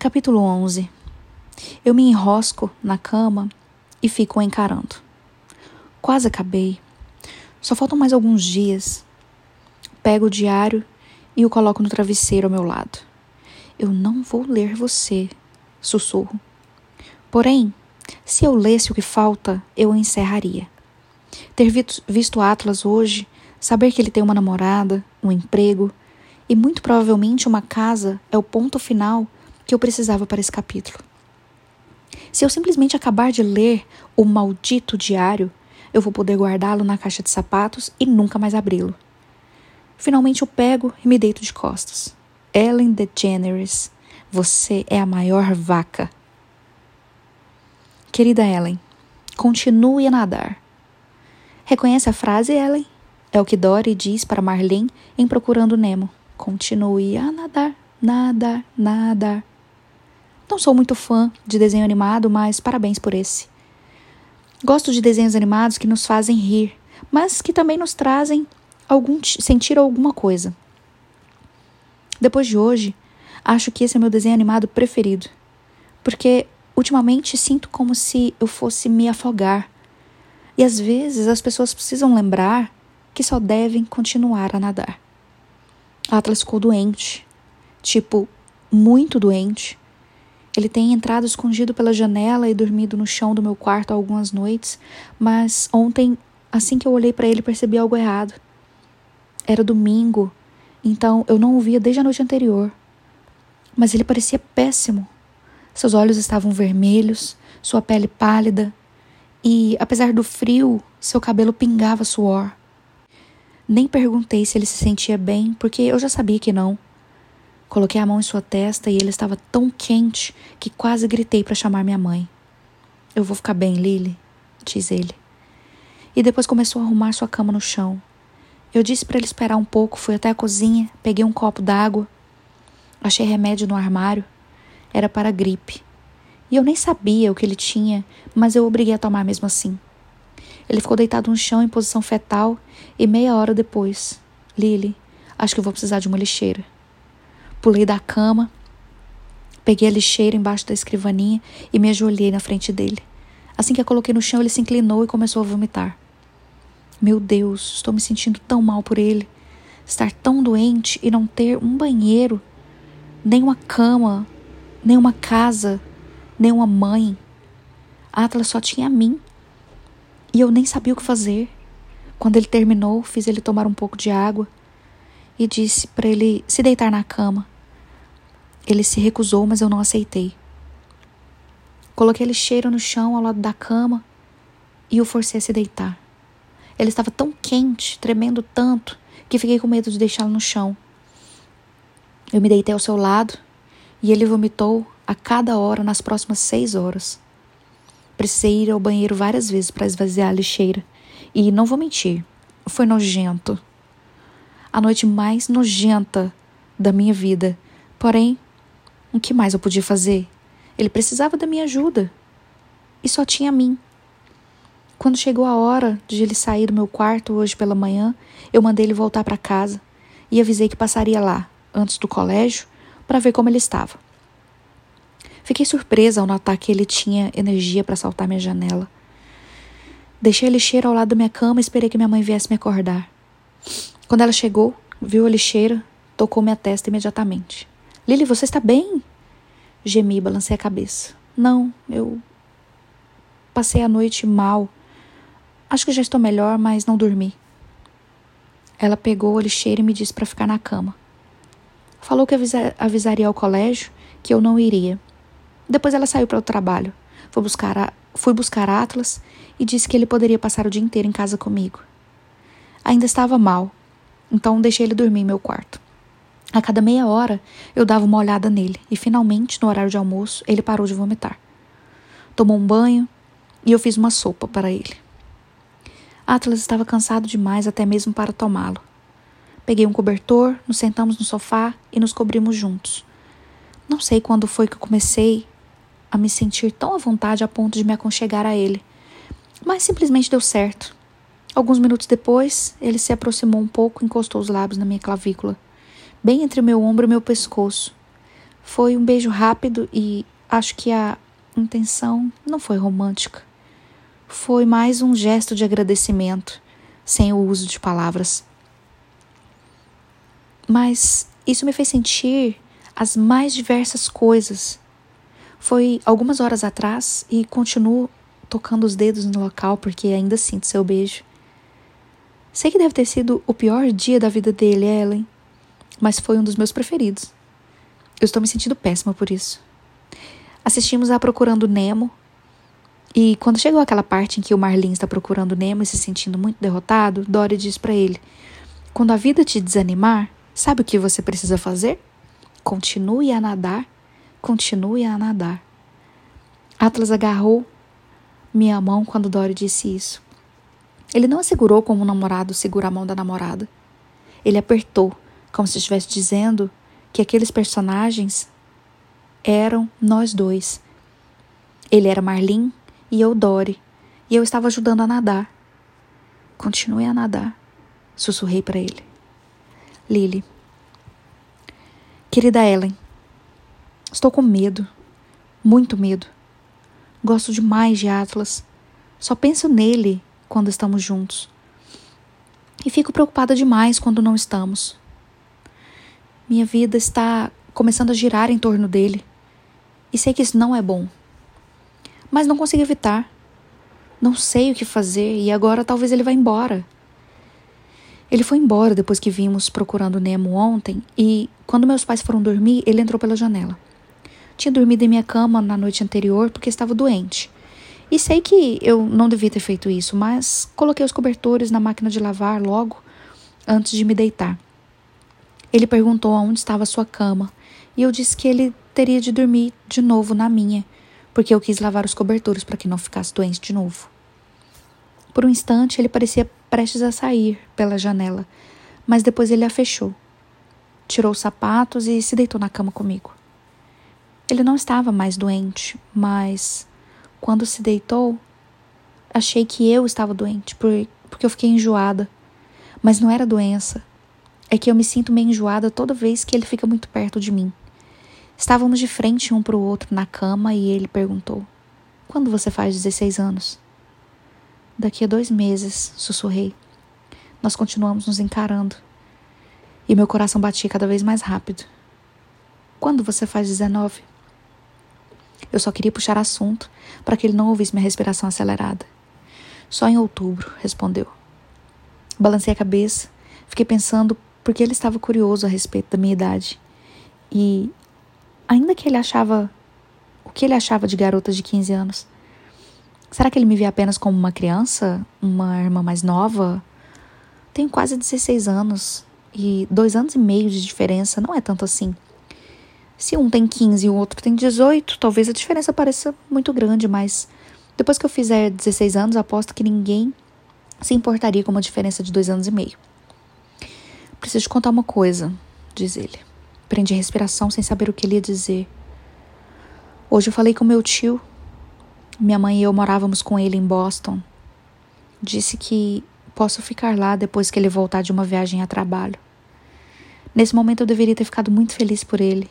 Capítulo 11 Eu me enrosco na cama e fico encarando. Quase acabei. Só faltam mais alguns dias. Pego o diário e o coloco no travesseiro ao meu lado. Eu não vou ler você, sussurro. Porém, se eu lesse o que falta, eu encerraria. Ter visto Atlas hoje, saber que ele tem uma namorada, um emprego e muito provavelmente uma casa é o ponto final que eu precisava para esse capítulo. Se eu simplesmente acabar de ler o maldito diário, eu vou poder guardá-lo na caixa de sapatos e nunca mais abri-lo. Finalmente eu pego e me deito de costas. Ellen DeGeneres, você é a maior vaca. Querida Ellen, continue a nadar. Reconhece a frase, Ellen? É o que Dory diz para Marlene em Procurando Nemo. Continue a nadar, nadar, nadar. Não sou muito fã de desenho animado, mas parabéns por esse. Gosto de desenhos animados que nos fazem rir, mas que também nos trazem algum sentir alguma coisa. Depois de hoje, acho que esse é meu desenho animado preferido, porque ultimamente sinto como se eu fosse me afogar e às vezes as pessoas precisam lembrar que só devem continuar a nadar. Atlas ficou doente, tipo, muito doente. Ele tem entrado escondido pela janela e dormido no chão do meu quarto algumas noites, mas ontem, assim que eu olhei para ele, percebi algo errado. Era domingo, então eu não o via desde a noite anterior. Mas ele parecia péssimo. Seus olhos estavam vermelhos, sua pele pálida, e, apesar do frio, seu cabelo pingava suor. Nem perguntei se ele se sentia bem, porque eu já sabia que não. Coloquei a mão em sua testa e ele estava tão quente que quase gritei para chamar minha mãe. Eu vou ficar bem, Lily, diz ele. E depois começou a arrumar sua cama no chão. Eu disse para ele esperar um pouco, fui até a cozinha, peguei um copo d'água. Achei remédio no armário. Era para gripe. E eu nem sabia o que ele tinha, mas eu obriguei a tomar mesmo assim. Ele ficou deitado no chão em posição fetal e meia hora depois, Lily, acho que vou precisar de uma lixeira. Pulei da cama, peguei a lixeira embaixo da escrivaninha e me ajoelhei na frente dele. Assim que a coloquei no chão, ele se inclinou e começou a vomitar. Meu Deus, estou me sentindo tão mal por ele. Estar tão doente e não ter um banheiro, nem uma cama, nem uma casa nem uma mãe. Atlas só tinha a mim. E eu nem sabia o que fazer. Quando ele terminou, fiz ele tomar um pouco de água e disse para ele se deitar na cama. Ele se recusou, mas eu não aceitei. Coloquei ele cheiro no chão ao lado da cama e o forcei a se deitar. Ele estava tão quente, tremendo tanto, que fiquei com medo de deixá-lo no chão. Eu me deitei ao seu lado e ele vomitou a cada hora nas próximas seis horas. Precisei ir ao banheiro várias vezes para esvaziar a lixeira. E não vou mentir, foi nojento. A noite mais nojenta da minha vida. Porém, o que mais eu podia fazer? Ele precisava da minha ajuda. E só tinha a mim. Quando chegou a hora de ele sair do meu quarto hoje pela manhã, eu mandei ele voltar para casa e avisei que passaria lá, antes do colégio, para ver como ele estava. Fiquei surpresa ao notar que ele tinha energia para saltar minha janela. Deixei a lixeira ao lado da minha cama e esperei que minha mãe viesse me acordar. Quando ela chegou, viu a lixeira, tocou minha testa imediatamente. Lily, você está bem? Gemi balancei a cabeça. Não, eu passei a noite mal. Acho que já estou melhor, mas não dormi. Ela pegou a lixeira e me disse para ficar na cama. Falou que avisaria ao colégio que eu não iria depois ela saiu para o trabalho. Fui buscar, a, fui buscar Atlas e disse que ele poderia passar o dia inteiro em casa comigo. Ainda estava mal, então deixei ele dormir em meu quarto. A cada meia hora eu dava uma olhada nele e finalmente, no horário de almoço, ele parou de vomitar. Tomou um banho e eu fiz uma sopa para ele. Atlas estava cansado demais até mesmo para tomá-lo. Peguei um cobertor, nos sentamos no sofá e nos cobrimos juntos. Não sei quando foi que eu comecei a me sentir tão à vontade a ponto de me aconchegar a ele. Mas simplesmente deu certo. Alguns minutos depois, ele se aproximou um pouco e encostou os lábios na minha clavícula, bem entre meu ombro e meu pescoço. Foi um beijo rápido e acho que a intenção não foi romântica. Foi mais um gesto de agradecimento, sem o uso de palavras. Mas isso me fez sentir as mais diversas coisas. Foi algumas horas atrás e continuo tocando os dedos no local porque ainda sinto seu beijo. Sei que deve ter sido o pior dia da vida dele, Ellen, mas foi um dos meus preferidos. Eu estou me sentindo péssima por isso. Assistimos a Procurando Nemo e quando chegou aquela parte em que o Marlin está procurando Nemo e se sentindo muito derrotado, Dory diz para ele: Quando a vida te desanimar, sabe o que você precisa fazer? Continue a nadar, continue a nadar. Atlas agarrou minha mão quando Dory disse isso. Ele não a segurou como um namorado segura a mão da namorada. Ele apertou, como se estivesse dizendo que aqueles personagens eram nós dois. Ele era Marlin e eu Dory, e eu estava ajudando a nadar. Continue a nadar, sussurrei para ele. Lily. Querida Ellen, estou com medo, muito medo. Gosto demais de Atlas. Só penso nele quando estamos juntos. E fico preocupada demais quando não estamos. Minha vida está começando a girar em torno dele. E sei que isso não é bom mas não consigo evitar. Não sei o que fazer e agora talvez ele vá embora. Ele foi embora depois que vimos procurando Nemo ontem e, quando meus pais foram dormir, ele entrou pela janela. Tinha dormido em minha cama na noite anterior porque estava doente. E sei que eu não devia ter feito isso, mas coloquei os cobertores na máquina de lavar logo antes de me deitar. Ele perguntou aonde estava sua cama e eu disse que ele teria de dormir de novo na minha porque eu quis lavar os cobertores para que não ficasse doente de novo. Por um instante ele parecia prestes a sair pela janela, mas depois ele a fechou. Tirou os sapatos e se deitou na cama comigo. Ele não estava mais doente, mas quando se deitou, achei que eu estava doente, porque eu fiquei enjoada. Mas não era doença. É que eu me sinto meio enjoada toda vez que ele fica muito perto de mim. Estávamos de frente um para o outro na cama e ele perguntou: Quando você faz 16 anos? Daqui a dois meses, sussurrei. Nós continuamos nos encarando e meu coração batia cada vez mais rápido. Quando você faz 19? Eu só queria puxar assunto para que ele não ouvisse minha respiração acelerada. Só em outubro, respondeu. Balancei a cabeça, fiquei pensando porque ele estava curioso a respeito da minha idade. E ainda que ele achava. O que ele achava de garotas de 15 anos? Será que ele me via apenas como uma criança? Uma irmã mais nova? Tenho quase 16 anos e dois anos e meio de diferença não é tanto assim. Se um tem 15 e o outro tem 18, talvez a diferença pareça muito grande, mas depois que eu fizer 16 anos, aposto que ninguém se importaria com uma diferença de dois anos e meio. Preciso te contar uma coisa, diz ele. Prendi a respiração sem saber o que ele ia dizer. Hoje eu falei com meu tio. Minha mãe e eu morávamos com ele em Boston. Disse que posso ficar lá depois que ele voltar de uma viagem a trabalho. Nesse momento eu deveria ter ficado muito feliz por ele.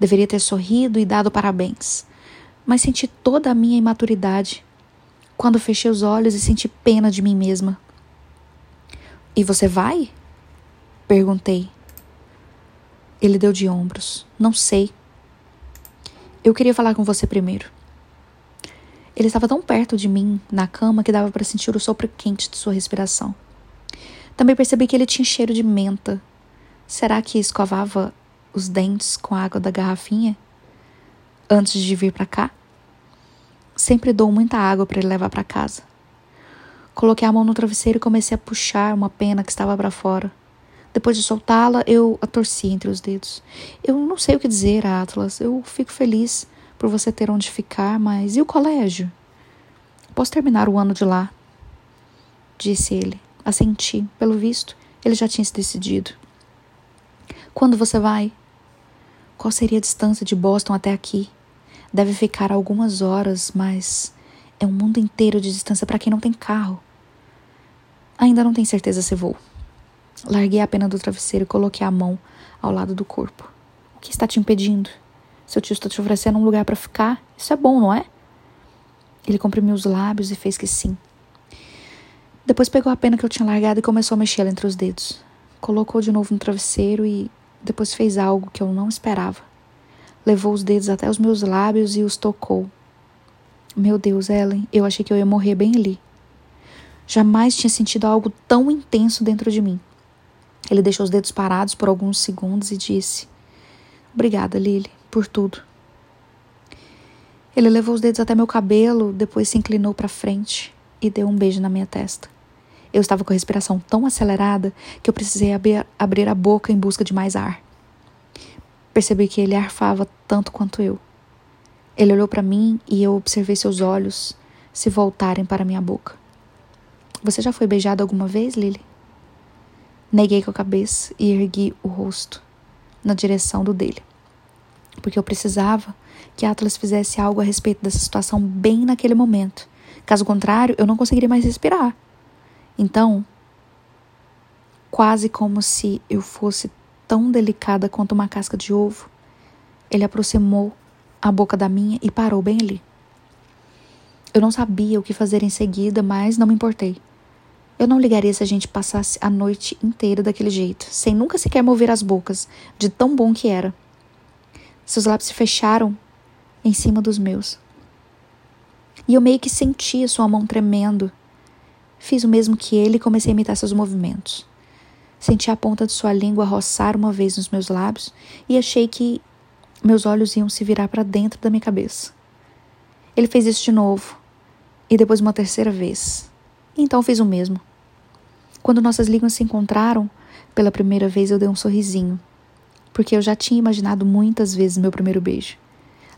Deveria ter sorrido e dado parabéns. Mas senti toda a minha imaturidade quando fechei os olhos e senti pena de mim mesma. E você vai? Perguntei. Ele deu de ombros. Não sei. Eu queria falar com você primeiro. Ele estava tão perto de mim, na cama, que dava para sentir o sopro quente de sua respiração. Também percebi que ele tinha cheiro de menta. Será que escovava os dentes com a água da garrafinha? Antes de vir para cá? Sempre dou muita água para ele levar para casa. Coloquei a mão no travesseiro e comecei a puxar uma pena que estava para fora. Depois de soltá-la, eu a torci entre os dedos. Eu não sei o que dizer, Atlas. Eu fico feliz por você ter onde ficar, mas e o colégio? Posso terminar o ano de lá? Disse ele. Assenti. Pelo visto, ele já tinha se decidido. Quando você vai? Qual seria a distância de Boston até aqui? Deve ficar algumas horas, mas é um mundo inteiro de distância para quem não tem carro. Ainda não tenho certeza se vou. Larguei a pena do travesseiro e coloquei a mão ao lado do corpo. O que está te impedindo? Seu tio está te oferecendo um lugar para ficar. Isso é bom, não é? Ele comprimiu os lábios e fez que sim. Depois pegou a pena que eu tinha largado e começou a mexê-la entre os dedos. Colocou de novo no travesseiro e depois fez algo que eu não esperava. Levou os dedos até os meus lábios e os tocou. Meu Deus, Ellen, eu achei que eu ia morrer bem ali. Jamais tinha sentido algo tão intenso dentro de mim. Ele deixou os dedos parados por alguns segundos e disse: Obrigada, Lily, por tudo. Ele levou os dedos até meu cabelo, depois se inclinou para frente e deu um beijo na minha testa. Eu estava com a respiração tão acelerada que eu precisei abrir, abrir a boca em busca de mais ar. Percebi que ele arfava tanto quanto eu. Ele olhou para mim e eu observei seus olhos se voltarem para minha boca. Você já foi beijado alguma vez, Lily? Neguei com a cabeça e ergui o rosto na direção do dele, porque eu precisava que Atlas fizesse algo a respeito dessa situação bem naquele momento. Caso contrário, eu não conseguiria mais respirar. Então, quase como se eu fosse tão delicada quanto uma casca de ovo, ele aproximou a boca da minha e parou bem ali. Eu não sabia o que fazer em seguida, mas não me importei. Eu não ligaria se a gente passasse a noite inteira daquele jeito, sem nunca sequer mover as bocas, de tão bom que era. Seus lábios se fecharam em cima dos meus. E eu meio que sentia sua mão tremendo. Fiz o mesmo que ele e comecei a imitar seus movimentos. Senti a ponta de sua língua roçar uma vez nos meus lábios e achei que meus olhos iam se virar para dentro da minha cabeça. Ele fez isso de novo e depois uma terceira vez. Então fiz o mesmo. Quando nossas línguas se encontraram, pela primeira vez eu dei um sorrisinho, porque eu já tinha imaginado muitas vezes meu primeiro beijo.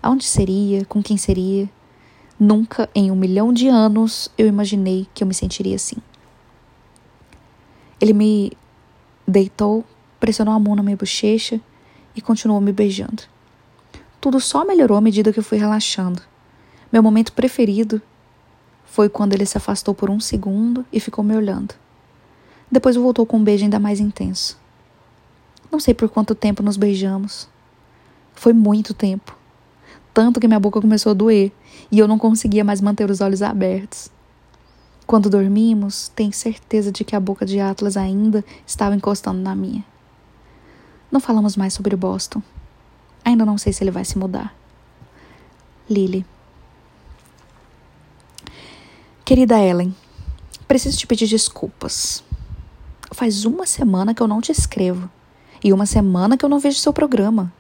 Aonde seria? Com quem seria? Nunca em um milhão de anos eu imaginei que eu me sentiria assim. Ele me deitou, pressionou a mão na minha bochecha e continuou me beijando. Tudo só melhorou à medida que eu fui relaxando. Meu momento preferido foi quando ele se afastou por um segundo e ficou me olhando. Depois voltou com um beijo ainda mais intenso. Não sei por quanto tempo nos beijamos. Foi muito tempo. Tanto que minha boca começou a doer e eu não conseguia mais manter os olhos abertos. Quando dormimos, tenho certeza de que a boca de Atlas ainda estava encostando na minha. Não falamos mais sobre Boston. Ainda não sei se ele vai se mudar. Lily. Querida Ellen, preciso te pedir desculpas. Faz uma semana que eu não te escrevo. E uma semana que eu não vejo seu programa.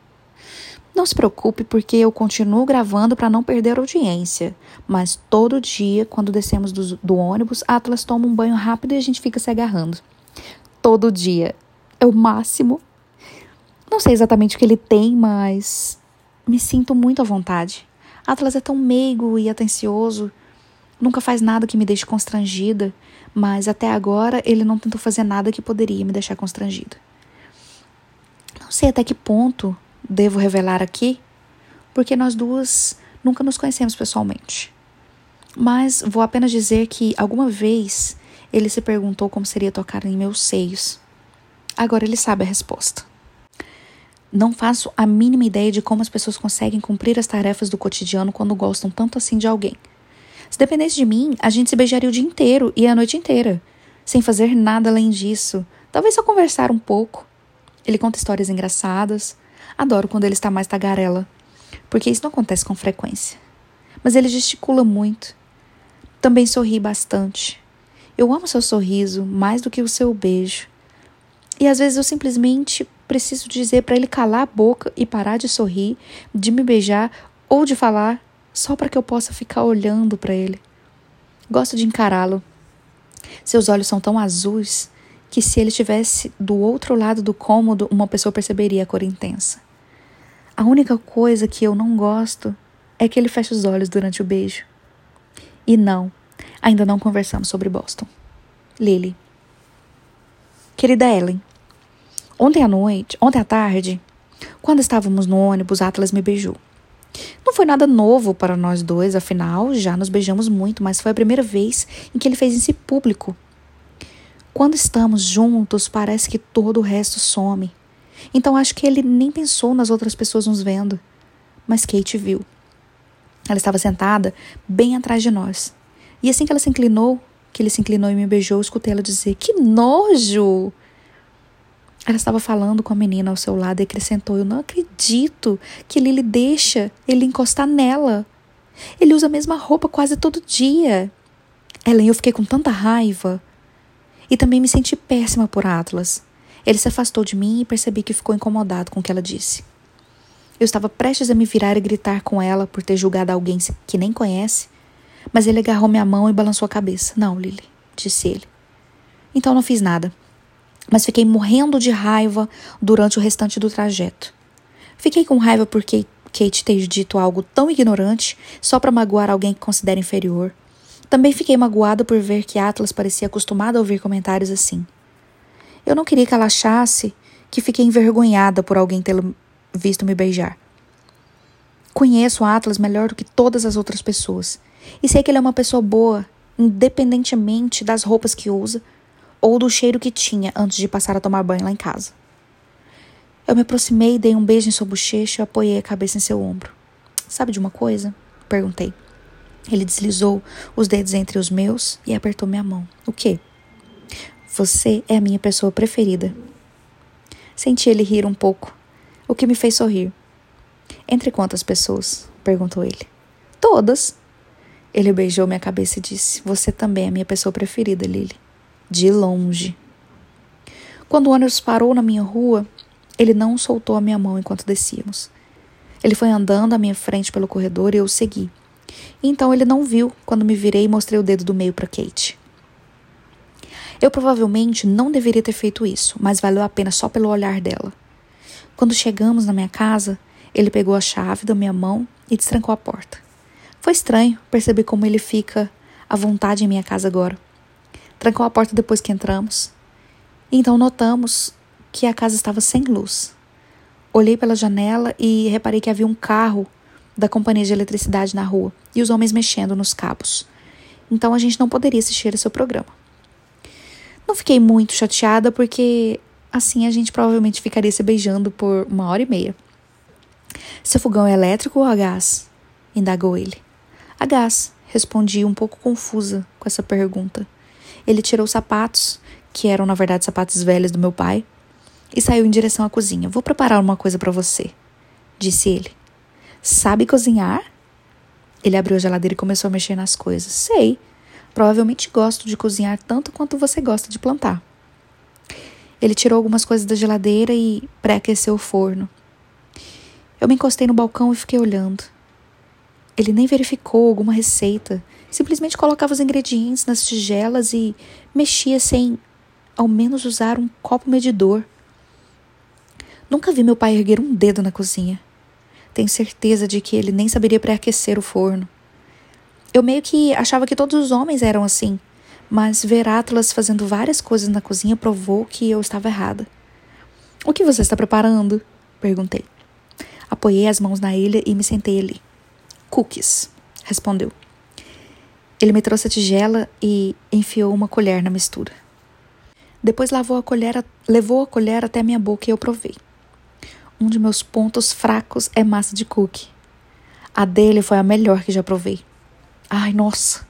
Não se preocupe, porque eu continuo gravando para não perder audiência. Mas todo dia, quando descemos do, do, ônibus, Atlas toma um banho rápido e a gente fica se agarrando. Todo dia. É o máximo. Não sei exatamente o que ele tem, mas me sinto muito à vontade. Atlas é tão meigo e atencioso. Nunca faz nada que me deixe constrangida mas até agora ele não tentou fazer nada que poderia me deixar constrangida. Não sei até que ponto devo revelar aqui, porque nós duas nunca nos conhecemos pessoalmente. Mas vou apenas dizer que alguma vez ele se perguntou como seria tocar em meus seios. Agora ele sabe a resposta. Não faço a mínima ideia de como as pessoas conseguem cumprir as tarefas do cotidiano quando gostam tanto assim de alguém. Se dependesse de mim, a gente se beijaria o dia inteiro e a noite inteira, sem fazer nada além disso. Talvez só conversar um pouco. Ele conta histórias engraçadas. Adoro quando ele está mais tagarela, porque isso não acontece com frequência. Mas ele gesticula muito. Também sorri bastante. Eu amo seu sorriso mais do que o seu beijo. E às vezes eu simplesmente preciso dizer para ele calar a boca e parar de sorrir, de me beijar ou de falar só para que eu possa ficar olhando para ele. Gosto de encará-lo. Seus olhos são tão azuis que se ele estivesse do outro lado do cômodo, uma pessoa perceberia a cor intensa. A única coisa que eu não gosto é que ele fecha os olhos durante o beijo. E não, ainda não conversamos sobre Boston. Lily. Querida Ellen, ontem à noite, ontem à tarde, quando estávamos no ônibus, Atlas me beijou. Não foi nada novo para nós dois, afinal, já nos beijamos muito, mas foi a primeira vez em que ele fez isso público. Quando estamos juntos, parece que todo o resto some. Então acho que ele nem pensou nas outras pessoas nos vendo. mas Kate viu. Ela estava sentada bem atrás de nós. E assim que ela se inclinou, que ele se inclinou e me beijou, escutei ela dizer: Que nojo! Ela estava falando com a menina ao seu lado e acrescentou: Eu não acredito que Lily deixa ele encostar nela. Ele usa a mesma roupa quase todo dia. Ellen, eu fiquei com tanta raiva. E também me senti péssima por Atlas. Ele se afastou de mim e percebi que ficou incomodado com o que ela disse. Eu estava prestes a me virar e gritar com ela por ter julgado alguém que nem conhece, mas ele agarrou minha mão e balançou a cabeça. Não, Lily, disse ele. Então não fiz nada, mas fiquei morrendo de raiva durante o restante do trajeto. Fiquei com raiva porque Kate ter dito algo tão ignorante só para magoar alguém que considera inferior. Também fiquei magoada por ver que Atlas parecia acostumado a ouvir comentários assim. Eu não queria que ela achasse que fiquei envergonhada por alguém tê-lo visto me beijar. Conheço Atlas melhor do que todas as outras pessoas e sei que ele é uma pessoa boa, independentemente das roupas que usa ou do cheiro que tinha antes de passar a tomar banho lá em casa. Eu me aproximei, dei um beijo em sua bochecha e apoiei a cabeça em seu ombro. Sabe de uma coisa? Perguntei. Ele deslizou os dedos entre os meus e apertou minha mão. O quê? Você é a minha pessoa preferida. Senti ele rir um pouco, o que me fez sorrir. Entre quantas pessoas? perguntou ele. Todas. Ele beijou minha cabeça e disse: Você também é a minha pessoa preferida, Lily. De longe. Quando o ônibus parou na minha rua, ele não soltou a minha mão enquanto descíamos. Ele foi andando à minha frente pelo corredor e eu o segui. Então ele não viu quando me virei e mostrei o dedo do meio para Kate. Eu provavelmente não deveria ter feito isso, mas valeu a pena só pelo olhar dela. Quando chegamos na minha casa, ele pegou a chave da minha mão e destrancou a porta. Foi estranho perceber como ele fica à vontade em minha casa agora. Trancou a porta depois que entramos. Então notamos que a casa estava sem luz. Olhei pela janela e reparei que havia um carro da companhia de eletricidade na rua e os homens mexendo nos cabos. Então a gente não poderia assistir a seu programa. Não fiquei muito chateada porque assim a gente provavelmente ficaria se beijando por uma hora e meia. Seu fogão é elétrico ou a gás? indagou ele. A gás, respondi um pouco confusa com essa pergunta. Ele tirou os sapatos, que eram na verdade sapatos velhos do meu pai, e saiu em direção à cozinha. Vou preparar uma coisa para você, disse ele. Sabe cozinhar? Ele abriu a geladeira e começou a mexer nas coisas. Sei. Provavelmente gosto de cozinhar tanto quanto você gosta de plantar. Ele tirou algumas coisas da geladeira e pré-aqueceu o forno. Eu me encostei no balcão e fiquei olhando. Ele nem verificou alguma receita, simplesmente colocava os ingredientes nas tigelas e mexia sem ao menos usar um copo medidor. Nunca vi meu pai erguer um dedo na cozinha. Tenho certeza de que ele nem saberia pré-aquecer o forno. Eu meio que achava que todos os homens eram assim, mas ver Atlas fazendo várias coisas na cozinha provou que eu estava errada. O que você está preparando? perguntei. Apoiei as mãos na ilha e me sentei ali. Cookies, respondeu. Ele me trouxe a tigela e enfiou uma colher na mistura. Depois lavou a colher, levou a colher até minha boca e eu provei. Um de meus pontos fracos é massa de cookie. A dele foi a melhor que já provei. Ai, nossa!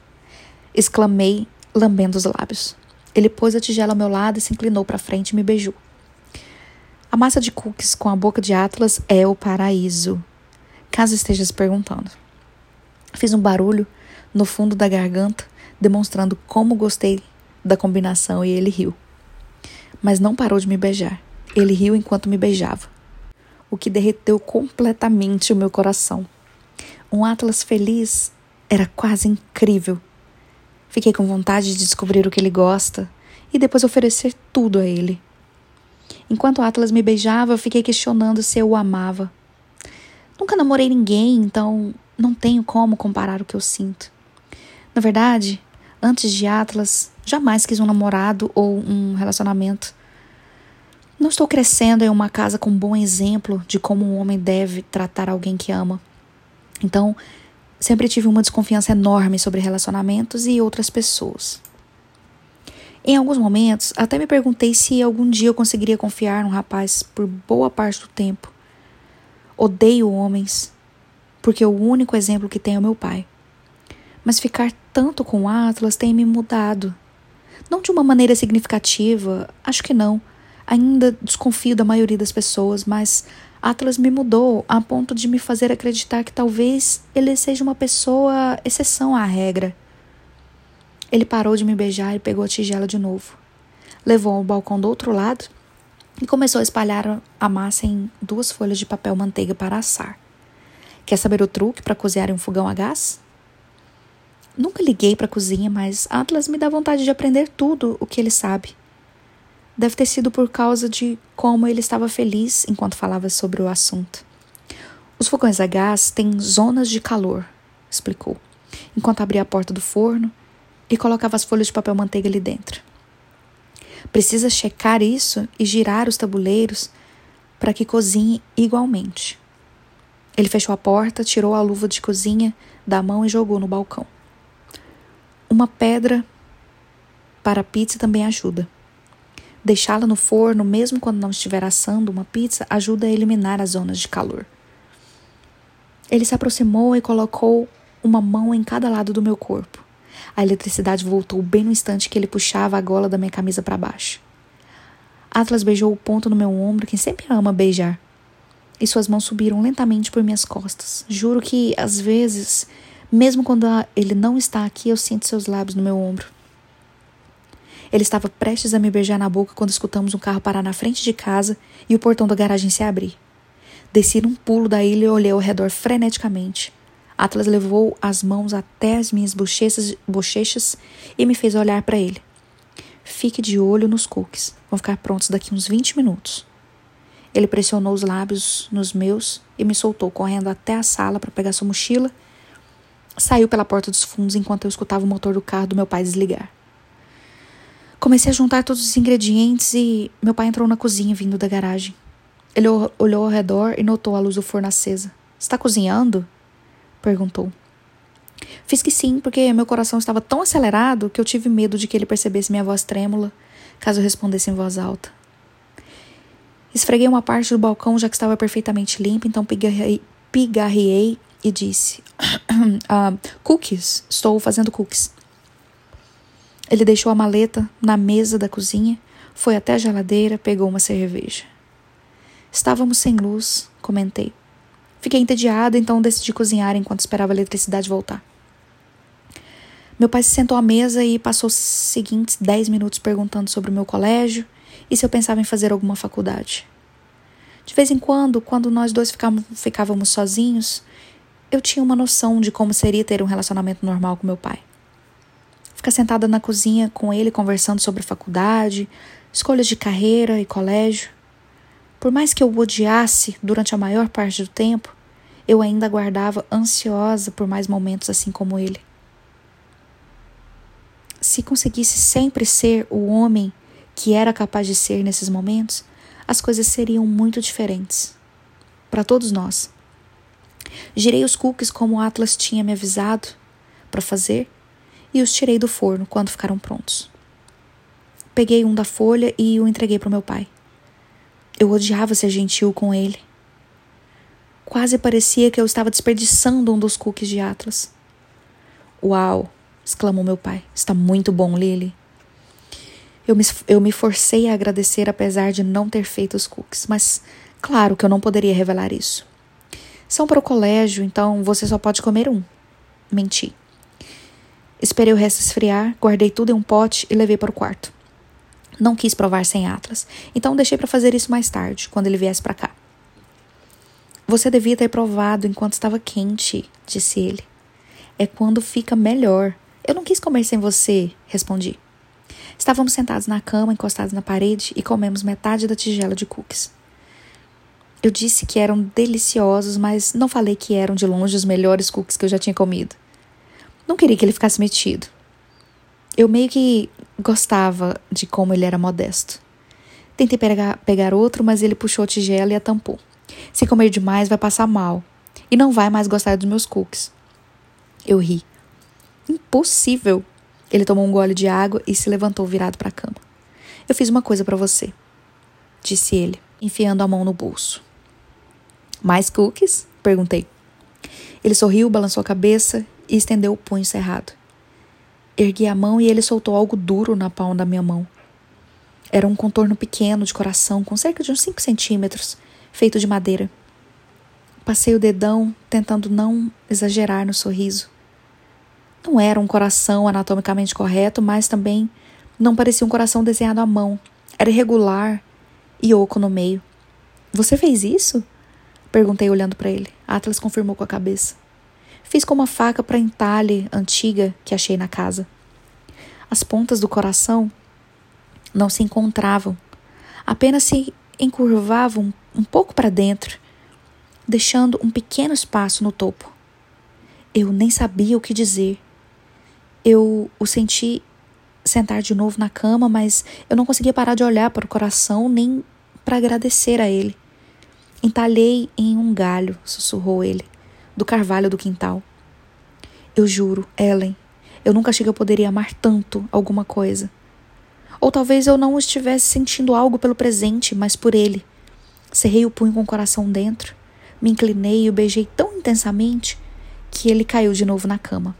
exclamei, lambendo os lábios. Ele pôs a tigela ao meu lado e se inclinou para frente e me beijou. A massa de cookies com a boca de Atlas é o paraíso. Caso esteja se perguntando. Fiz um barulho no fundo da garganta, demonstrando como gostei da combinação e ele riu. Mas não parou de me beijar. Ele riu enquanto me beijava o que derreteu completamente o meu coração. Um Atlas feliz era quase incrível. Fiquei com vontade de descobrir o que ele gosta e depois oferecer tudo a ele. Enquanto Atlas me beijava, eu fiquei questionando se eu o amava. Nunca namorei ninguém, então não tenho como comparar o que eu sinto. Na verdade, antes de Atlas, jamais quis um namorado ou um relacionamento. Não estou crescendo em uma casa com um bom exemplo de como um homem deve tratar alguém que ama. Então, sempre tive uma desconfiança enorme sobre relacionamentos e outras pessoas. Em alguns momentos, até me perguntei se algum dia eu conseguiria confiar num rapaz por boa parte do tempo. Odeio homens, porque o único exemplo que tenho é meu pai. Mas ficar tanto com Atlas tem me mudado. Não de uma maneira significativa, acho que não. Ainda desconfio da maioria das pessoas, mas Atlas me mudou a ponto de me fazer acreditar que talvez ele seja uma pessoa exceção à regra. Ele parou de me beijar e pegou a tigela de novo. Levou ao balcão do outro lado e começou a espalhar a massa em duas folhas de papel manteiga para assar. Quer saber o truque para cozinhar em um fogão a gás? Nunca liguei para a cozinha, mas Atlas me dá vontade de aprender tudo o que ele sabe. Deve ter sido por causa de como ele estava feliz enquanto falava sobre o assunto. Os fogões a gás têm zonas de calor, explicou, enquanto abria a porta do forno e colocava as folhas de papel manteiga ali dentro. Precisa checar isso e girar os tabuleiros para que cozinhe igualmente. Ele fechou a porta, tirou a luva de cozinha da mão e jogou no balcão. Uma pedra para pizza também ajuda. Deixá-la no forno, mesmo quando não estiver assando uma pizza, ajuda a eliminar as zonas de calor. Ele se aproximou e colocou uma mão em cada lado do meu corpo. A eletricidade voltou bem no instante que ele puxava a gola da minha camisa para baixo. Atlas beijou o ponto no meu ombro, que sempre ama beijar. E suas mãos subiram lentamente por minhas costas. Juro que, às vezes, mesmo quando ele não está aqui, eu sinto seus lábios no meu ombro. Ele estava prestes a me beijar na boca quando escutamos um carro parar na frente de casa e o portão da garagem se abrir. Desci num pulo da ilha e olhei ao redor freneticamente. Atlas levou as mãos até as minhas bochechas, bochechas e me fez olhar para ele. Fique de olho nos cookies. Vão ficar prontos daqui uns 20 minutos. Ele pressionou os lábios nos meus e me soltou, correndo até a sala para pegar sua mochila. Saiu pela porta dos fundos enquanto eu escutava o motor do carro do meu pai desligar. Comecei a juntar todos os ingredientes e meu pai entrou na cozinha vindo da garagem. Ele olhou ao redor e notou a luz do forno acesa. Está cozinhando? perguntou. Fiz que sim, porque meu coração estava tão acelerado que eu tive medo de que ele percebesse minha voz trêmula caso eu respondesse em voz alta. Esfreguei uma parte do balcão já que estava perfeitamente limpa, então pigarriei, pigarriei e disse: ah, Cookies, estou fazendo cookies. Ele deixou a maleta na mesa da cozinha, foi até a geladeira, pegou uma cerveja. Estávamos sem luz, comentei. Fiquei entediada, então decidi cozinhar enquanto esperava a eletricidade voltar. Meu pai se sentou à mesa e passou os seguintes dez minutos perguntando sobre o meu colégio e se eu pensava em fazer alguma faculdade. De vez em quando, quando nós dois ficávamos sozinhos, eu tinha uma noção de como seria ter um relacionamento normal com meu pai. Ficar sentada na cozinha com ele conversando sobre faculdade, escolhas de carreira e colégio. Por mais que eu o odiasse durante a maior parte do tempo, eu ainda aguardava ansiosa por mais momentos assim como ele. Se conseguisse sempre ser o homem que era capaz de ser nesses momentos, as coisas seriam muito diferentes. Para todos nós. Girei os cookies como o Atlas tinha me avisado para fazer e os tirei do forno quando ficaram prontos. Peguei um da folha e o entreguei para meu pai. Eu odiava ser gentil com ele. Quase parecia que eu estava desperdiçando um dos cookies de Atlas. Uau! exclamou meu pai. Está muito bom, Lily. Eu me, eu me forcei a agradecer apesar de não ter feito os cookies, mas claro que eu não poderia revelar isso. São para o colégio, então você só pode comer um. Menti. Esperei o resto esfriar, guardei tudo em um pote e levei para o quarto. Não quis provar sem Atlas, então deixei para fazer isso mais tarde, quando ele viesse para cá. Você devia ter provado enquanto estava quente, disse ele. É quando fica melhor. Eu não quis comer sem você, respondi. Estávamos sentados na cama, encostados na parede, e comemos metade da tigela de cookies. Eu disse que eram deliciosos, mas não falei que eram de longe os melhores cookies que eu já tinha comido. Não queria que ele ficasse metido. Eu meio que gostava de como ele era modesto. Tentei pegar, pegar outro, mas ele puxou a tigela e a tampou. Se comer demais, vai passar mal. E não vai mais gostar dos meus cookies. Eu ri. Impossível! Ele tomou um gole de água e se levantou virado para a cama. Eu fiz uma coisa para você, disse ele, enfiando a mão no bolso. Mais cookies? perguntei. Ele sorriu, balançou a cabeça e estendeu o punho cerrado. Ergui a mão e ele soltou algo duro na palma da minha mão. Era um contorno pequeno de coração, com cerca de uns 5 centímetros, feito de madeira. Passei o dedão, tentando não exagerar no sorriso. Não era um coração anatomicamente correto, mas também não parecia um coração desenhado à mão. Era irregular e oco no meio. Você fez isso? Perguntei olhando para ele. Atlas confirmou com a cabeça. Fiz com uma faca para entalhe antiga que achei na casa. As pontas do coração não se encontravam, apenas se encurvavam um pouco para dentro, deixando um pequeno espaço no topo. Eu nem sabia o que dizer. Eu o senti sentar de novo na cama, mas eu não conseguia parar de olhar para o coração nem para agradecer a ele. Entalhei em um galho, sussurrou ele, do carvalho do quintal. Eu juro, Ellen, eu nunca achei que eu poderia amar tanto alguma coisa. Ou talvez eu não estivesse sentindo algo pelo presente, mas por ele. Cerrei o punho com o coração dentro, me inclinei e o beijei tão intensamente que ele caiu de novo na cama.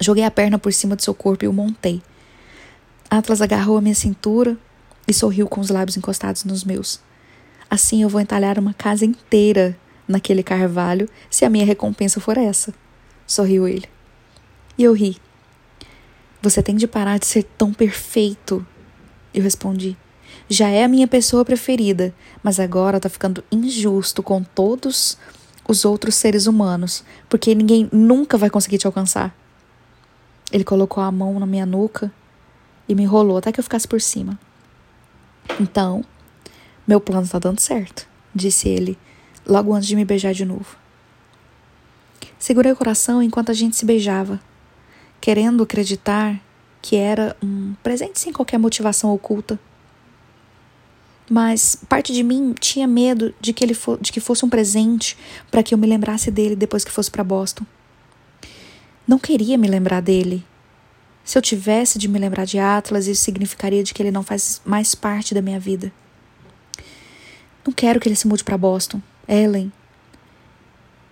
Joguei a perna por cima de seu corpo e o montei. Atlas agarrou a minha cintura e sorriu com os lábios encostados nos meus. Assim eu vou entalhar uma casa inteira naquele carvalho se a minha recompensa for essa. Sorriu ele. E eu ri. Você tem de parar de ser tão perfeito. Eu respondi. Já é a minha pessoa preferida, mas agora tá ficando injusto com todos os outros seres humanos, porque ninguém nunca vai conseguir te alcançar. Ele colocou a mão na minha nuca e me enrolou até que eu ficasse por cima. Então, meu plano está dando certo, disse ele, logo antes de me beijar de novo. Segurei o coração enquanto a gente se beijava, querendo acreditar que era um presente sem qualquer motivação oculta. Mas parte de mim tinha medo de que ele de que fosse um presente para que eu me lembrasse dele depois que fosse para Boston. Não queria me lembrar dele. Se eu tivesse de me lembrar de Atlas, isso significaria de que ele não faz mais parte da minha vida. Não quero que ele se mude para Boston. Ellen,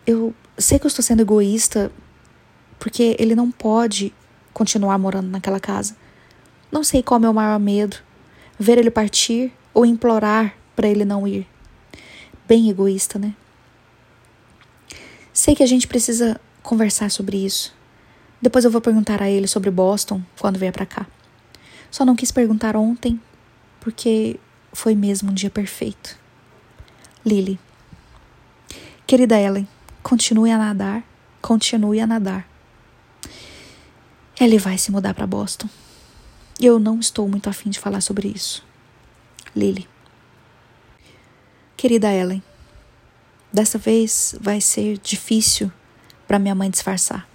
eu sei que eu estou sendo egoísta porque ele não pode continuar morando naquela casa. Não sei qual é o meu maior medo: ver ele partir ou implorar para ele não ir. Bem egoísta, né? Sei que a gente precisa conversar sobre isso. Depois eu vou perguntar a ele sobre Boston quando vier para cá. Só não quis perguntar ontem porque foi mesmo um dia perfeito. Lily. Querida Ellen, continue a nadar, continue a nadar. Ele vai se mudar para Boston. E eu não estou muito afim de falar sobre isso. Lily. Querida Ellen, dessa vez vai ser difícil para minha mãe disfarçar.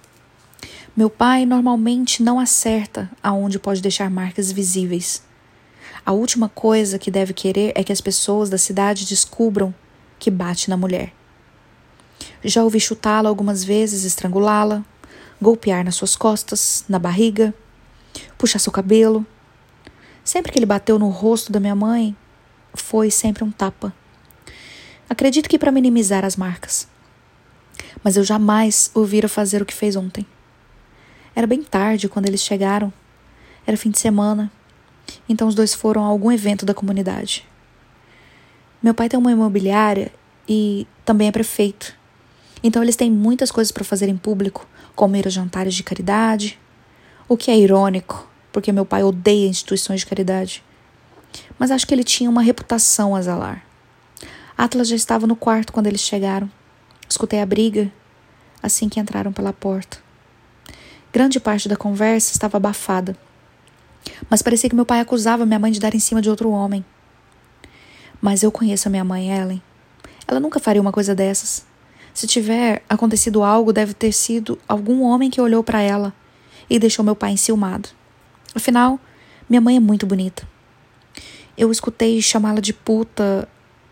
Meu pai normalmente não acerta aonde pode deixar marcas visíveis. A última coisa que deve querer é que as pessoas da cidade descubram que bate na mulher. Já ouvi chutá-la algumas vezes, estrangulá-la, golpear nas suas costas, na barriga, puxar seu cabelo. Sempre que ele bateu no rosto da minha mãe, foi sempre um tapa. Acredito que para minimizar as marcas. Mas eu jamais o vira fazer o que fez ontem. Era bem tarde quando eles chegaram. Era fim de semana. Então os dois foram a algum evento da comunidade. Meu pai tem uma imobiliária e também é prefeito. Então eles têm muitas coisas para fazer em público, ir a jantares de caridade, o que é irônico, porque meu pai odeia instituições de caridade. Mas acho que ele tinha uma reputação a zelar. Atlas já estava no quarto quando eles chegaram. Escutei a briga assim que entraram pela porta. Grande parte da conversa estava abafada. Mas parecia que meu pai acusava minha mãe de dar em cima de outro homem. Mas eu conheço a minha mãe, Ellen. Ela nunca faria uma coisa dessas. Se tiver acontecido algo, deve ter sido algum homem que olhou para ela e deixou meu pai enciumado. Afinal, minha mãe é muito bonita. Eu escutei chamá-la de puta,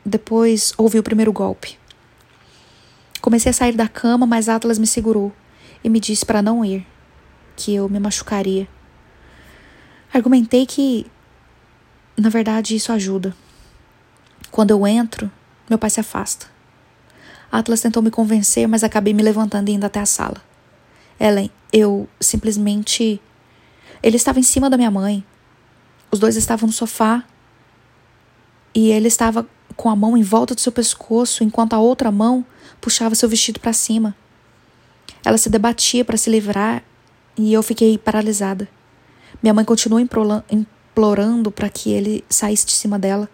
depois ouvi o primeiro golpe. Comecei a sair da cama, mas Atlas me segurou e me disse para não ir que eu me machucaria. Argumentei que, na verdade, isso ajuda. Quando eu entro, meu pai se afasta. Atlas tentou me convencer, mas acabei me levantando e indo até a sala. Ellen, eu simplesmente. Ele estava em cima da minha mãe. Os dois estavam no sofá. E ele estava com a mão em volta do seu pescoço, enquanto a outra mão puxava seu vestido para cima. Ela se debatia para se livrar e eu fiquei paralisada. Minha mãe continuou implorando para que ele saísse de cima dela.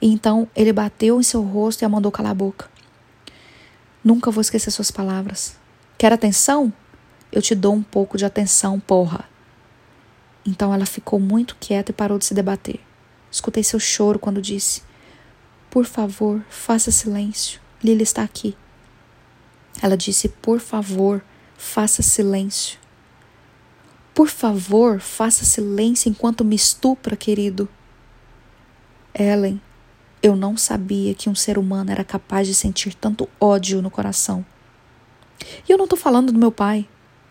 Então ele bateu em seu rosto e a mandou calar a boca. Nunca vou esquecer suas palavras. Quer atenção? Eu te dou um pouco de atenção, porra. Então ela ficou muito quieta e parou de se debater. Escutei seu choro quando disse: Por favor, faça silêncio. Lily está aqui. Ela disse: Por favor, faça silêncio. Por favor, faça silêncio enquanto me estupra, querido. Ellen, eu não sabia que um ser humano era capaz de sentir tanto ódio no coração. E eu não estou falando do meu pai.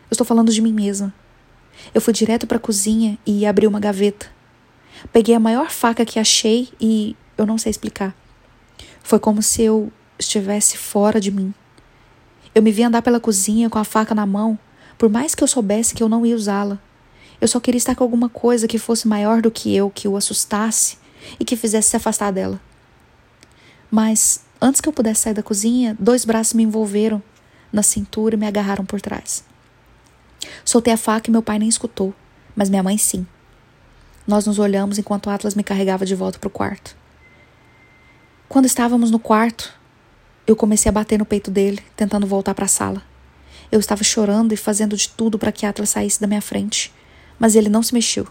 Eu estou falando de mim mesma. Eu fui direto para a cozinha e abri uma gaveta. Peguei a maior faca que achei e eu não sei explicar. Foi como se eu estivesse fora de mim. Eu me vi andar pela cozinha com a faca na mão, por mais que eu soubesse que eu não ia usá-la. Eu só queria estar com alguma coisa que fosse maior do que eu, que o assustasse e que fizesse se afastar dela. Mas, antes que eu pudesse sair da cozinha, dois braços me envolveram na cintura e me agarraram por trás. Soltei a faca e meu pai nem escutou, mas minha mãe sim. Nós nos olhamos enquanto Atlas me carregava de volta para o quarto. Quando estávamos no quarto, eu comecei a bater no peito dele, tentando voltar para a sala. Eu estava chorando e fazendo de tudo para que Atlas saísse da minha frente, mas ele não se mexeu.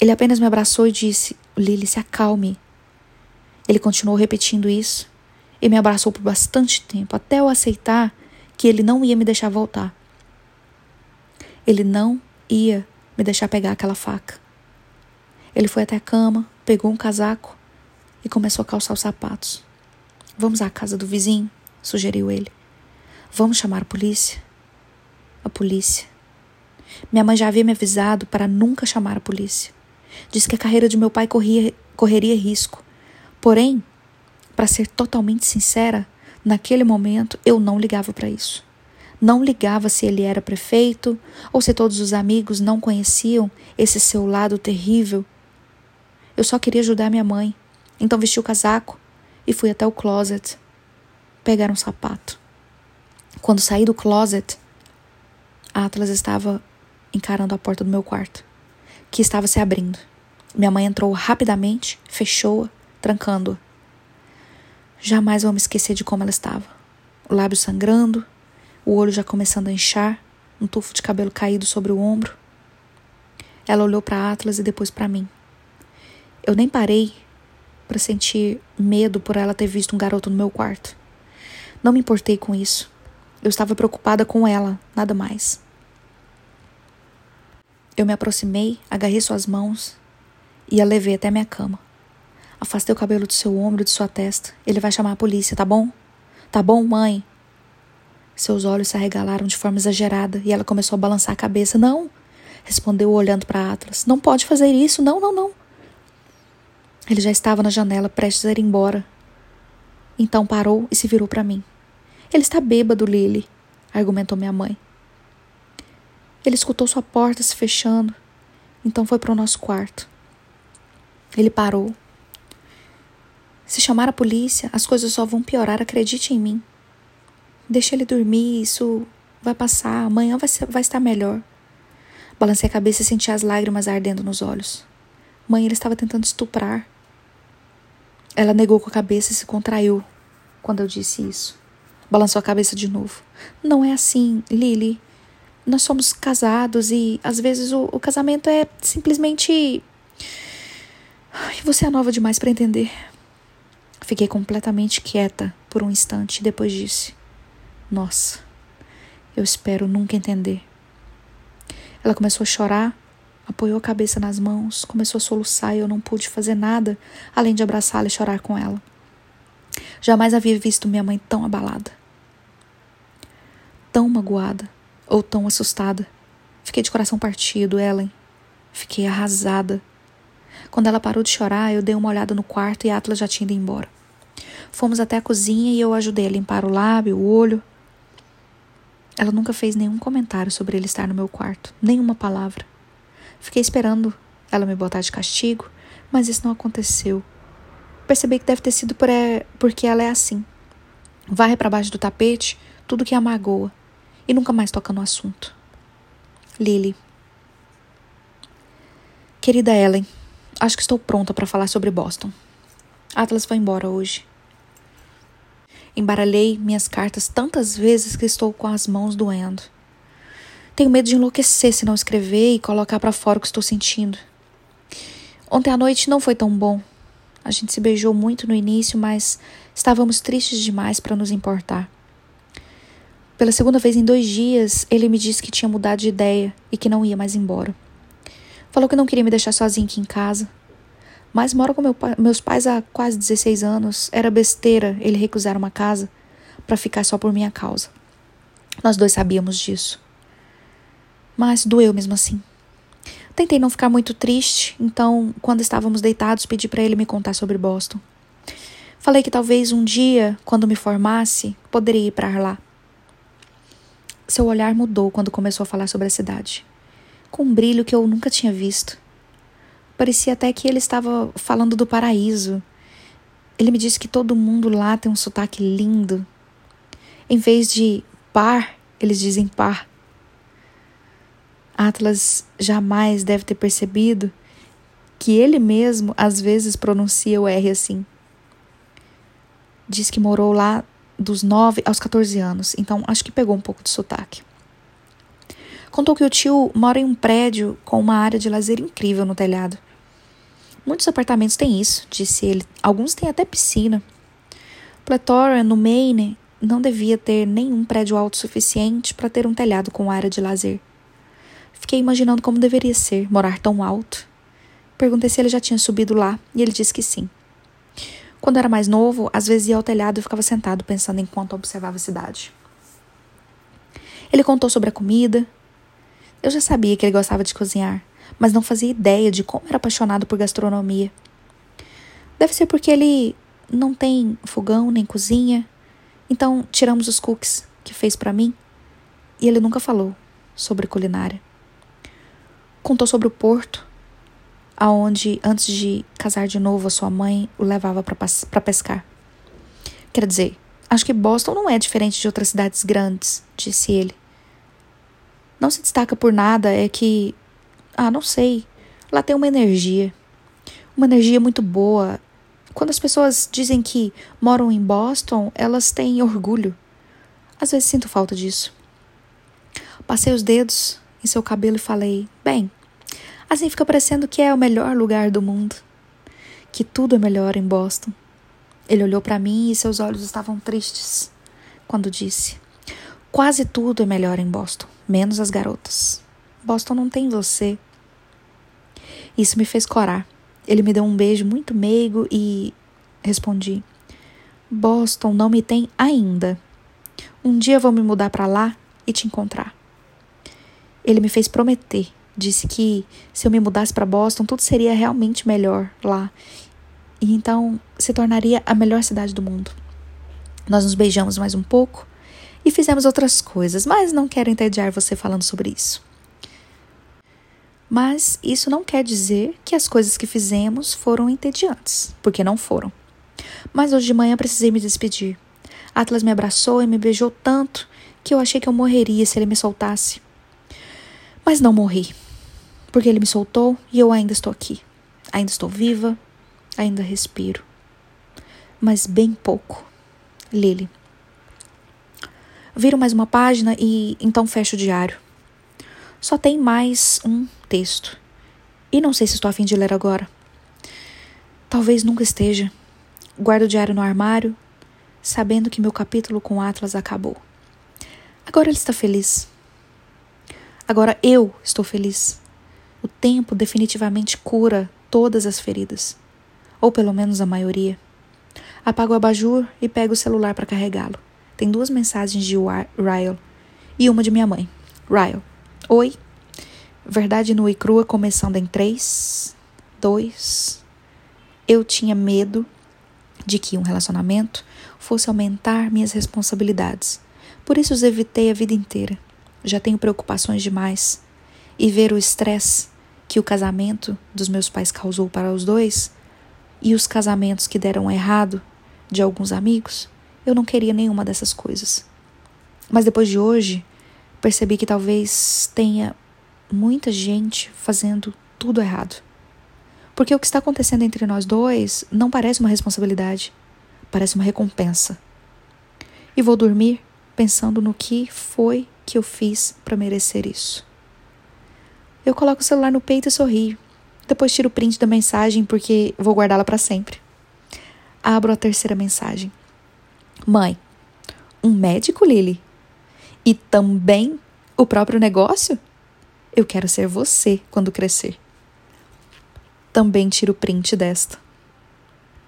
Ele apenas me abraçou e disse: Lily, se acalme. Ele continuou repetindo isso e me abraçou por bastante tempo, até eu aceitar que ele não ia me deixar voltar. Ele não ia me deixar pegar aquela faca. Ele foi até a cama, pegou um casaco e começou a calçar os sapatos. Vamos à casa do vizinho, sugeriu ele. Vamos chamar a polícia? A polícia. Minha mãe já havia me avisado para nunca chamar a polícia. Disse que a carreira de meu pai corria, correria risco. Porém, para ser totalmente sincera, naquele momento eu não ligava para isso. Não ligava se ele era prefeito ou se todos os amigos não conheciam esse seu lado terrível. Eu só queria ajudar minha mãe. Então vesti o casaco e fui até o closet pegar um sapato. Quando saí do closet, Atlas estava encarando a porta do meu quarto, que estava se abrindo. Minha mãe entrou rapidamente, fechou-a, trancando-a. Jamais vou me esquecer de como ela estava. O lábio sangrando, o olho já começando a inchar, um tufo de cabelo caído sobre o ombro. Ela olhou para Atlas e depois para mim. Eu nem parei para sentir medo por ela ter visto um garoto no meu quarto. Não me importei com isso. Eu estava preocupada com ela, nada mais. Eu me aproximei, agarrei suas mãos e a levei até minha cama. Afastei o cabelo do seu ombro de sua testa. Ele vai chamar a polícia, tá bom? Tá bom, mãe? Seus olhos se arregalaram de forma exagerada e ela começou a balançar a cabeça. Não, respondeu olhando para Atlas. Não pode fazer isso. Não, não, não. Ele já estava na janela, prestes a ir embora. Então parou e se virou para mim. Ele está bêbado, Lily, argumentou minha mãe. Ele escutou sua porta se fechando, então foi para o nosso quarto. Ele parou. Se chamar a polícia, as coisas só vão piorar, acredite em mim. Deixa ele dormir, isso vai passar, amanhã vai, ser, vai estar melhor. Balancei a cabeça e senti as lágrimas ardendo nos olhos. Mãe, ele estava tentando estuprar. Ela negou com a cabeça e se contraiu quando eu disse isso. Balançou a cabeça de novo. Não é assim, Lily. Nós somos casados e às vezes o, o casamento é simplesmente Ai, você é nova demais para entender. Fiquei completamente quieta por um instante e depois disse: Nossa, eu espero nunca entender. Ela começou a chorar, apoiou a cabeça nas mãos, começou a soluçar e eu não pude fazer nada além de abraçá-la e chorar com ela. Jamais havia visto minha mãe tão abalada, tão magoada ou tão assustada. Fiquei de coração partido, Ellen. Fiquei arrasada. Quando ela parou de chorar, eu dei uma olhada no quarto e Atlas já tinha ido embora. Fomos até a cozinha e eu ajudei a limpar o lábio, o olho. Ela nunca fez nenhum comentário sobre ele estar no meu quarto, nenhuma palavra. Fiquei esperando ela me botar de castigo, mas isso não aconteceu. Percebi que deve ter sido por é, porque ela é assim. Varre para baixo do tapete tudo que a magoa e nunca mais toca no assunto. Lily. Querida Ellen, acho que estou pronta para falar sobre Boston. Atlas foi embora hoje. Embaralhei minhas cartas tantas vezes que estou com as mãos doendo. Tenho medo de enlouquecer se não escrever e colocar para fora o que estou sentindo. Ontem à noite não foi tão bom. A gente se beijou muito no início, mas estávamos tristes demais para nos importar. Pela segunda vez em dois dias, ele me disse que tinha mudado de ideia e que não ia mais embora. Falou que não queria me deixar sozinha aqui em casa. Mas moro com meu meus pais há quase 16 anos. Era besteira ele recusar uma casa para ficar só por minha causa. Nós dois sabíamos disso. Mas doeu mesmo assim. Tentei não ficar muito triste, então, quando estávamos deitados, pedi para ele me contar sobre Boston. Falei que talvez um dia, quando me formasse, poderia ir para lá. Seu olhar mudou quando começou a falar sobre a cidade, com um brilho que eu nunca tinha visto. Parecia até que ele estava falando do paraíso. Ele me disse que todo mundo lá tem um sotaque lindo. Em vez de par, eles dizem par. Atlas jamais deve ter percebido que ele mesmo às vezes pronuncia o R assim. Diz que morou lá dos 9 aos 14 anos, então acho que pegou um pouco de sotaque. Contou que o tio mora em um prédio com uma área de lazer incrível no telhado. Muitos apartamentos têm isso, disse ele. Alguns têm até piscina. Pletora, no Maine, não devia ter nenhum prédio alto suficiente para ter um telhado com área de lazer. Fiquei imaginando como deveria ser morar tão alto. Perguntei se ele já tinha subido lá e ele disse que sim. Quando era mais novo, às vezes ia ao telhado e ficava sentado pensando enquanto observava a cidade. Ele contou sobre a comida. Eu já sabia que ele gostava de cozinhar, mas não fazia ideia de como era apaixonado por gastronomia. Deve ser porque ele não tem fogão nem cozinha. Então, tiramos os cookies que fez para mim e ele nunca falou sobre culinária. Contou sobre o porto, aonde antes de casar de novo a sua mãe o levava para pescar. Quer dizer, acho que Boston não é diferente de outras cidades grandes, disse ele. Não se destaca por nada, é que. Ah, não sei. Lá tem uma energia. Uma energia muito boa. Quando as pessoas dizem que moram em Boston, elas têm orgulho. Às vezes sinto falta disso. Passei os dedos em seu cabelo e falei: Bem, assim fica parecendo que é o melhor lugar do mundo. Que tudo é melhor em Boston. Ele olhou para mim e seus olhos estavam tristes quando disse: Quase tudo é melhor em Boston, menos as garotas. Boston não tem você. Isso me fez corar. Ele me deu um beijo muito meigo e respondi: Boston não me tem ainda. Um dia vou me mudar para lá e te encontrar. Ele me fez prometer. Disse que se eu me mudasse para Boston, tudo seria realmente melhor lá. E então se tornaria a melhor cidade do mundo. Nós nos beijamos mais um pouco e fizemos outras coisas, mas não quero entediar você falando sobre isso. Mas isso não quer dizer que as coisas que fizemos foram entediantes, porque não foram. Mas hoje de manhã precisei me despedir. Atlas me abraçou e me beijou tanto que eu achei que eu morreria se ele me soltasse. Mas não morri, porque ele me soltou e eu ainda estou aqui. Ainda estou viva, ainda respiro. Mas bem pouco. Lily. Viro mais uma página e então fecho o diário. Só tem mais um texto. E não sei se estou a fim de ler agora. Talvez nunca esteja. Guardo o diário no armário, sabendo que meu capítulo com Atlas acabou. Agora ele está feliz. Agora eu estou feliz. O tempo definitivamente cura todas as feridas, ou pelo menos a maioria. Apago o abajur e pego o celular para carregá-lo. Tem duas mensagens de Ryle e uma de minha mãe. Ryle. Oi. Verdade nua e crua começando em três, dois. Eu tinha medo de que um relacionamento fosse aumentar minhas responsabilidades. Por isso os evitei a vida inteira. Já tenho preocupações demais. E ver o estresse que o casamento dos meus pais causou para os dois e os casamentos que deram errado de alguns amigos, eu não queria nenhuma dessas coisas. Mas depois de hoje, percebi que talvez tenha muita gente fazendo tudo errado. Porque o que está acontecendo entre nós dois não parece uma responsabilidade, parece uma recompensa. E vou dormir pensando no que foi que eu fiz para merecer isso. Eu coloco o celular no peito e sorrio. Depois tiro o print da mensagem porque vou guardá-la para sempre. Abro a terceira mensagem. Mãe, um médico, Lily? E também o próprio negócio? Eu quero ser você quando crescer. Também tiro o print desta.